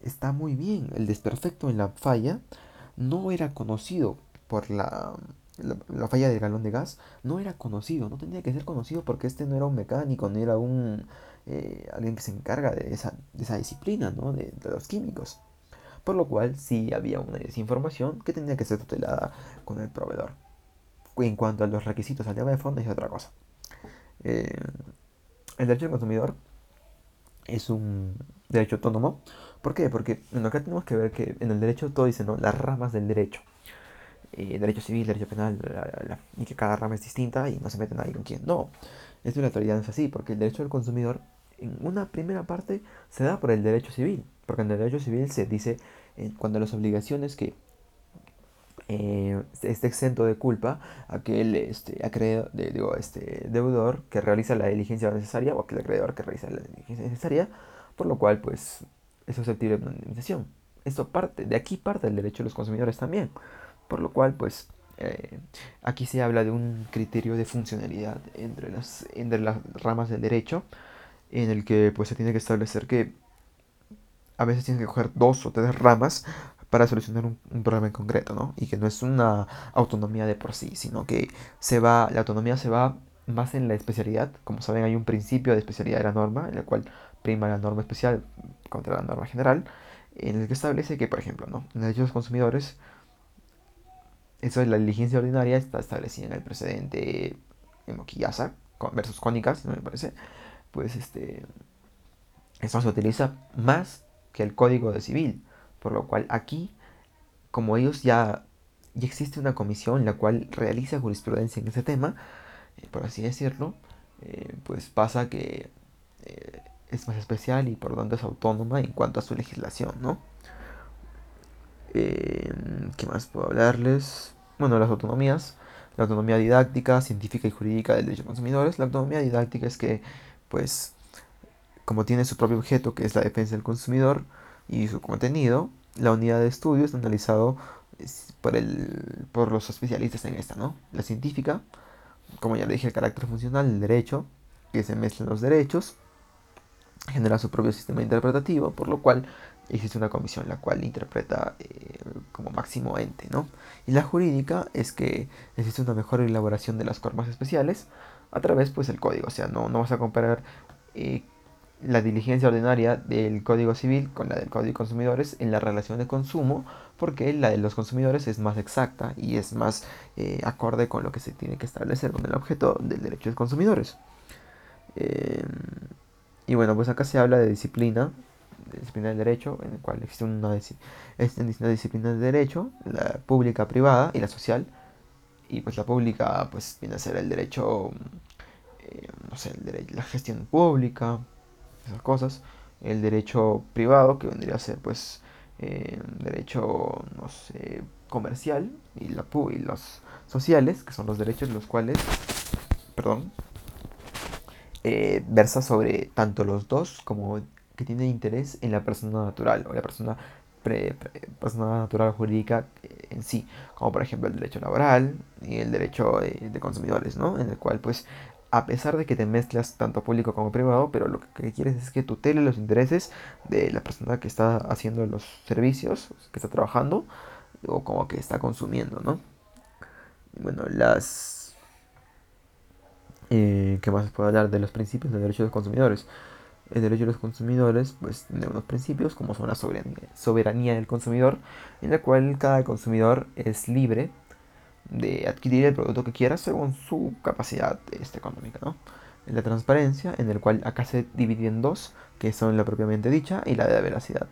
está muy bien, el desperfecto en la falla no era conocido por la, la, falla del galón de gas, no era conocido, no tenía que ser conocido porque este no era un mecánico, no era un eh, alguien que se encarga de esa, de esa disciplina, ¿no? de, de los químicos. Por lo cual sí había una desinformación que tenía que ser tutelada con el proveedor. En cuanto a los requisitos al tema de fondo es otra cosa. Eh, el derecho del consumidor es un derecho autónomo. ¿Por qué? Porque bueno, acá tenemos que ver que en el derecho todo dice, ¿no? Las ramas del derecho. Eh, derecho civil, derecho penal, y que cada rama es distinta y no se mete nadie con quién. No, esto en la actualidad no es así, porque el derecho del consumidor en una primera parte se da por el derecho civil, porque en el derecho civil se dice eh, cuando las obligaciones que eh, esté exento de culpa aquel este, acreedor, digo, este, deudor que realiza la diligencia necesaria o aquel acreedor que realiza la diligencia necesaria, por lo cual pues es susceptible de una indemnización. Esto parte, de aquí parte el derecho de los consumidores también, por lo cual pues eh, aquí se habla de un criterio de funcionalidad entre las, entre las ramas del derecho en el que pues se tiene que establecer que a veces tienes que coger dos o tres ramas para solucionar un, problema en concreto, ¿no? Y que no es una autonomía de por sí, sino que se va, la autonomía se va más en la especialidad. Como saben, hay un principio de especialidad de la norma, en el cual prima la norma especial contra la norma general, en el que establece que, por ejemplo, ¿no? en derechos de los consumidores, eso es la diligencia ordinaria, está establecida en el precedente en Moquillasa versus Cónicas, me parece, pues este, eso se utiliza más que el código de civil. Por lo cual aquí, como ellos ya, ya existe una comisión la cual realiza jurisprudencia en ese tema, eh, por así decirlo, eh, pues pasa que eh, es más especial y por lo tanto es autónoma en cuanto a su legislación, ¿no? ¿Qué más puedo hablarles? Bueno, las autonomías. La autonomía didáctica, científica y jurídica del derecho de consumidores. La autonomía didáctica es que, pues, como tiene su propio objeto, que es la defensa del consumidor, y su contenido, la unidad de estudio es analizado por, el, por los especialistas en esta, ¿no? La científica, como ya le dije, el carácter funcional del derecho, que se mezclan los derechos, genera su propio sistema interpretativo, por lo cual existe una comisión la cual interpreta eh, como máximo ente, ¿no? Y la jurídica es que existe una mejor elaboración de las normas especiales a través, pues, del código, o sea, no, no vas a comparar eh, la diligencia ordinaria del Código Civil con la del Código de Consumidores en la relación de consumo, porque la de los consumidores es más exacta y es más eh, acorde con lo que se tiene que establecer con el objeto del derecho de consumidores. Em, y bueno, pues acá se habla de disciplina, disciplina del derecho, en el cual existe una existen distintas disciplinas de derecho, la pública, privada y la social. Y pues la pública pues viene a ser el derecho, eh, no sé, el derecho, la gestión pública, esas cosas. El derecho privado, que vendría a ser pues eh, derecho, no sé, comercial, y, la, y los sociales, que son los derechos los cuales, perdón, eh, versa sobre tanto los dos como que tiene interés en la persona natural o la persona, persona natural jurídica eh, en sí, como por ejemplo el derecho laboral y el derecho de, de consumidores, ¿no? En el cual pues a pesar de que te mezclas tanto público como privado, pero lo que quieres es que tutele los intereses de la persona que está haciendo los servicios, que está trabajando, o como que está consumiendo, ¿no? Bueno, las... Eh, ¿Qué más puedo hablar de los principios del derecho de los consumidores? El derecho de los consumidores, pues, tiene unos principios como son la soberanía, soberanía del consumidor, en la cual cada consumidor es libre de adquirir el producto que quiera según su capacidad este, económica, ¿no? La transparencia, en el cual acá se divide en dos, que son la propiamente dicha y la de la veracidad.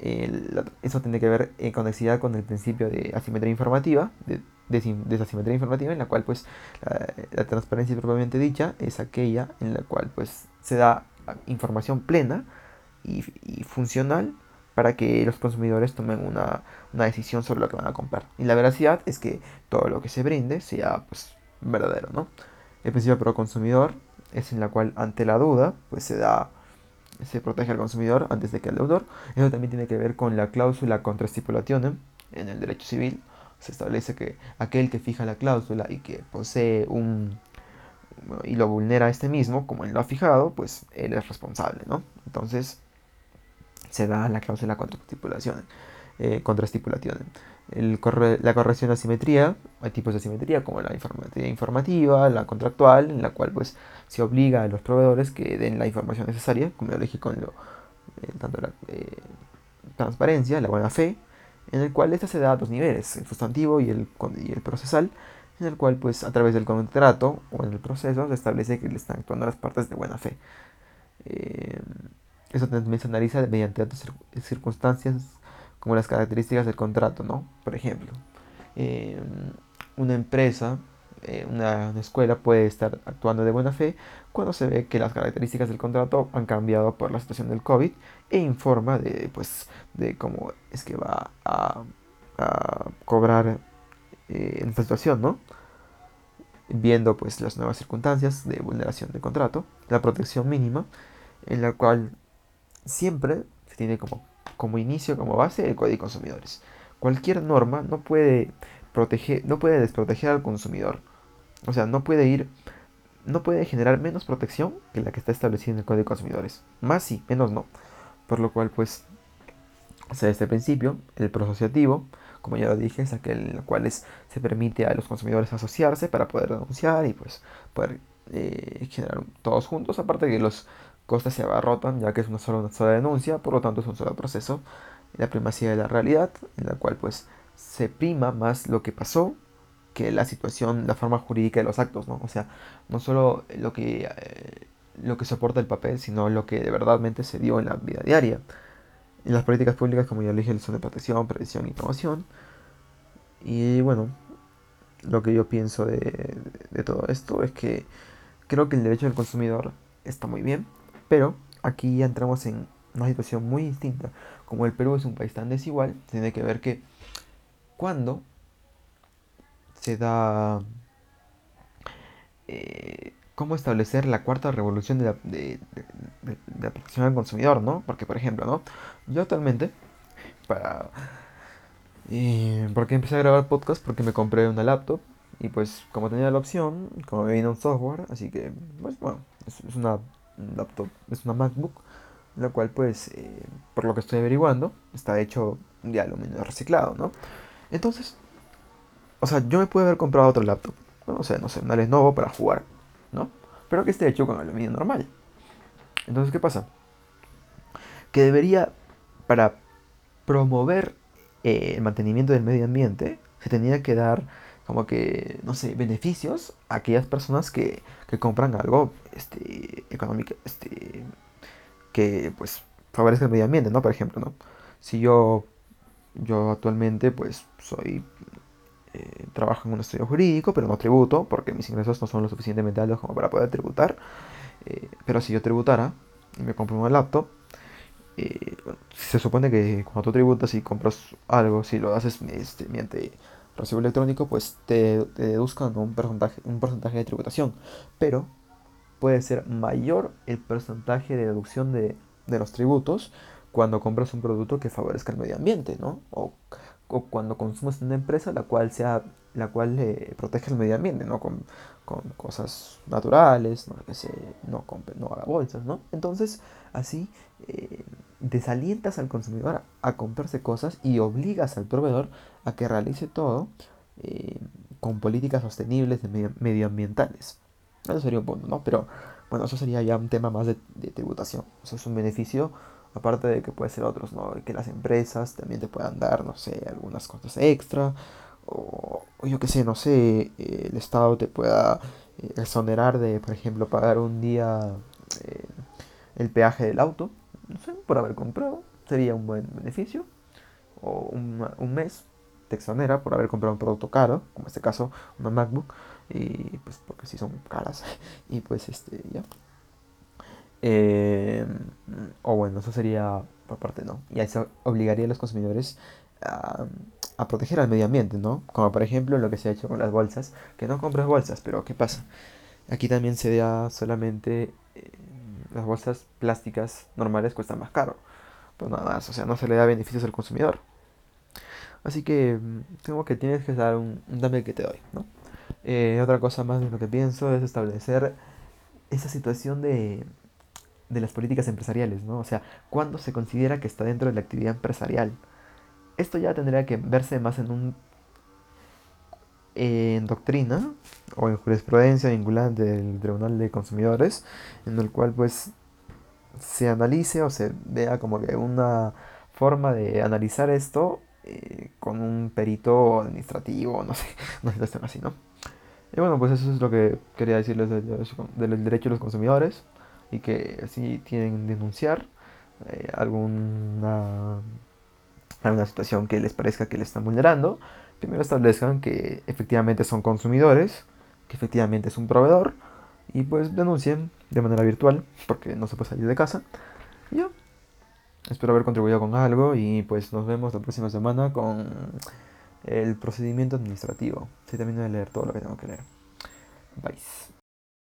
eso tiene que ver en conexidad con el principio de asimetría informativa, de, de, informativa, en la cual pues la, transparencia propiamente dicha es aquella en la cual pues se da información plena y, funcional para que los consumidores tomen una, decisión sobre lo que van a comprar. Y la veracidad es que todo lo que se brinde sea pues, verdadero, ¿no? El principio pro consumidor es en la cual ante la duda pues se da se protege al consumidor antes de que al deudor. Eso también tiene que ver con la cláusula contra stipulationem en el derecho civil. Se establece que aquel que fija la cláusula y que posee un y lo vulnera este mismo, como él lo ha fijado, pues él es responsable, ¿no? Entonces se da la cláusula contra estipulación. Eh, contra estipulación. El la corrección de asimetría, hay tipos de asimetría como la informativa, la contractual, en la cual pues se obliga a los proveedores que den la información necesaria, como lo dije con lo, eh, tanto la eh, transparencia, la buena fe, en el cual esta se da a dos niveles, el sustantivo y el, y el procesal, en el cual pues a través del contrato o en el proceso se establece que le están actuando las partes de buena fe. eso también se analiza mediante otras circunstancias como las características del contrato, ¿no? Por ejemplo, eh, una empresa, eh, una, escuela puede estar actuando de buena fe cuando se ve que las características del contrato han cambiado por la situación del COVID e informa de, pues, de cómo es que va a, cobrar eh, en esta situación, ¿no? Viendo pues las nuevas circunstancias de vulneración del contrato, la protección mínima, en la cual siempre se tiene como como inicio, como base, el Código de Consumidores. Cualquier norma no puede proteger, no puede desproteger al consumidor. O sea, no puede ir, no puede generar menos protección que la que está establecida en el Código de Consumidores. Más sí, menos no. Por lo cual, pues, o sea, este principio, el prosociativo, como ya lo dije, es aquel en el cual se permite a los consumidores asociarse para poder denunciar y pues poder eh, generar todos juntos, aparte de que los costes se abarrotan, ya que es una sola, una sola denuncia, por lo tanto es un solo proceso. La primacía de la realidad, en la cual pues se prima más lo que pasó que la situación, la forma jurídica de los actos, ¿no? O sea, no solo lo que, eh, lo que soporta el papel, sino lo que de verdadmente se dio en la vida diaria. En las políticas públicas, como ya dije, son de protección, prevención y promoción. Y bueno, lo que yo pienso de, de todo esto es que creo que el derecho del consumidor está muy bien, pero aquí ya entramos en una situación muy distinta. Como el Perú es un país tan desigual, tiene que ver que cuando se da eh, cómo establecer la cuarta revolución de la, de, protección al consumidor, ¿no? Porque, por ejemplo, ¿no? Yo actualmente, para... Eh, ¿Por qué empecé a grabar podcast? Porque me compré una laptop y pues como tenía la opción, como me vino un software, así que, pues bueno, es una laptop, es una MacBook, la cual pues, eh, por lo que estoy averiguando, está hecho de aluminio reciclado, ¿no? Entonces, o sea, yo me pude haber comprado otro laptop, no sé, no sé, un Lenovo para jugar, ¿no? Pero que esté hecho con aluminio normal. Entonces, ¿qué pasa? Que debería, para promover eh, el mantenimiento del medio ambiente, se tenía que dar como que, no sé, beneficios a aquellas personas que, que compran algo este, económico, este, que pues favorezca el medio ambiente, ¿no? Por ejemplo, ¿no? Si yo, yo actualmente pues soy, eh, trabajo en un estudio jurídico, pero no tributo, porque mis ingresos no son lo suficientemente altos como para poder tributar, eh, pero si yo tributara y me compro una laptop, eh, se supone que cuando tú tributas y compras algo, si lo haces este, mediante recibo electrónico, pues te, deduzcan un porcentaje, un porcentaje de tributación. Pero puede ser mayor el porcentaje de deducción de, los tributos cuando compras un producto que favorezca el medio ambiente, ¿no? O, cuando consumes una empresa la cual sea la cual protege el medio ambiente, ¿no? Con, cosas naturales, no, que se, no, no haga bolsas, ¿no? Entonces, así eh, desalientas al consumidor a, comprarse cosas y obligas al proveedor a que realice todo eh, con políticas sostenibles de medioambientales. Eso sería un ¿no? Pero bueno, eso sería ya un tema más de, tributación. Eso es un beneficio, aparte de que puede ser otros, ¿no? Que las empresas también te puedan dar, no sé, algunas cosas extra. O, yo qué sé, no sé, el Estado te pueda eh, exonerar de, por ejemplo, pagar un día el peaje del auto no sé, por haber comprado, sería un buen beneficio. O un, mes te exonera por haber comprado un producto caro, como en este caso una MacBook, y pues porque sí son caras, y pues este, ya. Eh, o bueno, eso sería por parte, ¿no? Y eso obligaría a los consumidores a, proteger al medio ambiente, ¿no? Como por ejemplo lo que se ha hecho con las bolsas, que no compres bolsas, pero ¿qué pasa? Aquí también se da solamente... Eh, las bolsas plásticas normales cuestan más caro. Pues nada más, o sea, no se le da beneficios al consumidor. Así que mm, tengo que tienes que dar un, dame que te doy, ¿no? Eh, otra cosa más de lo que pienso es establecer esa situación de, de las políticas empresariales, ¿no? O sea, ¿cuándo se considera que está dentro de la actividad empresarial? Esto ya tendría que verse más en un en doctrina o en jurisprudencia vinculante del Tribunal de Consumidores, en el cual pues se analice o se vea como que una forma de analizar esto eh, con un perito administrativo, no sé, no sé, si así, ¿no? Y bueno, pues eso es lo que quería decirles del, derecho de los consumidores y que si tienen denunciar eh, alguna, alguna situación que les parezca que le están vulnerando, primero establezcan que efectivamente son consumidores, que efectivamente es un proveedor y pues denuncien de manera virtual porque no se puede salir de casa. Y ya. Espero haber contribuido con algo y pues nos vemos la próxima semana con el procedimiento administrativo. Sí, también voy a leer todo lo que tengo que leer. Bye.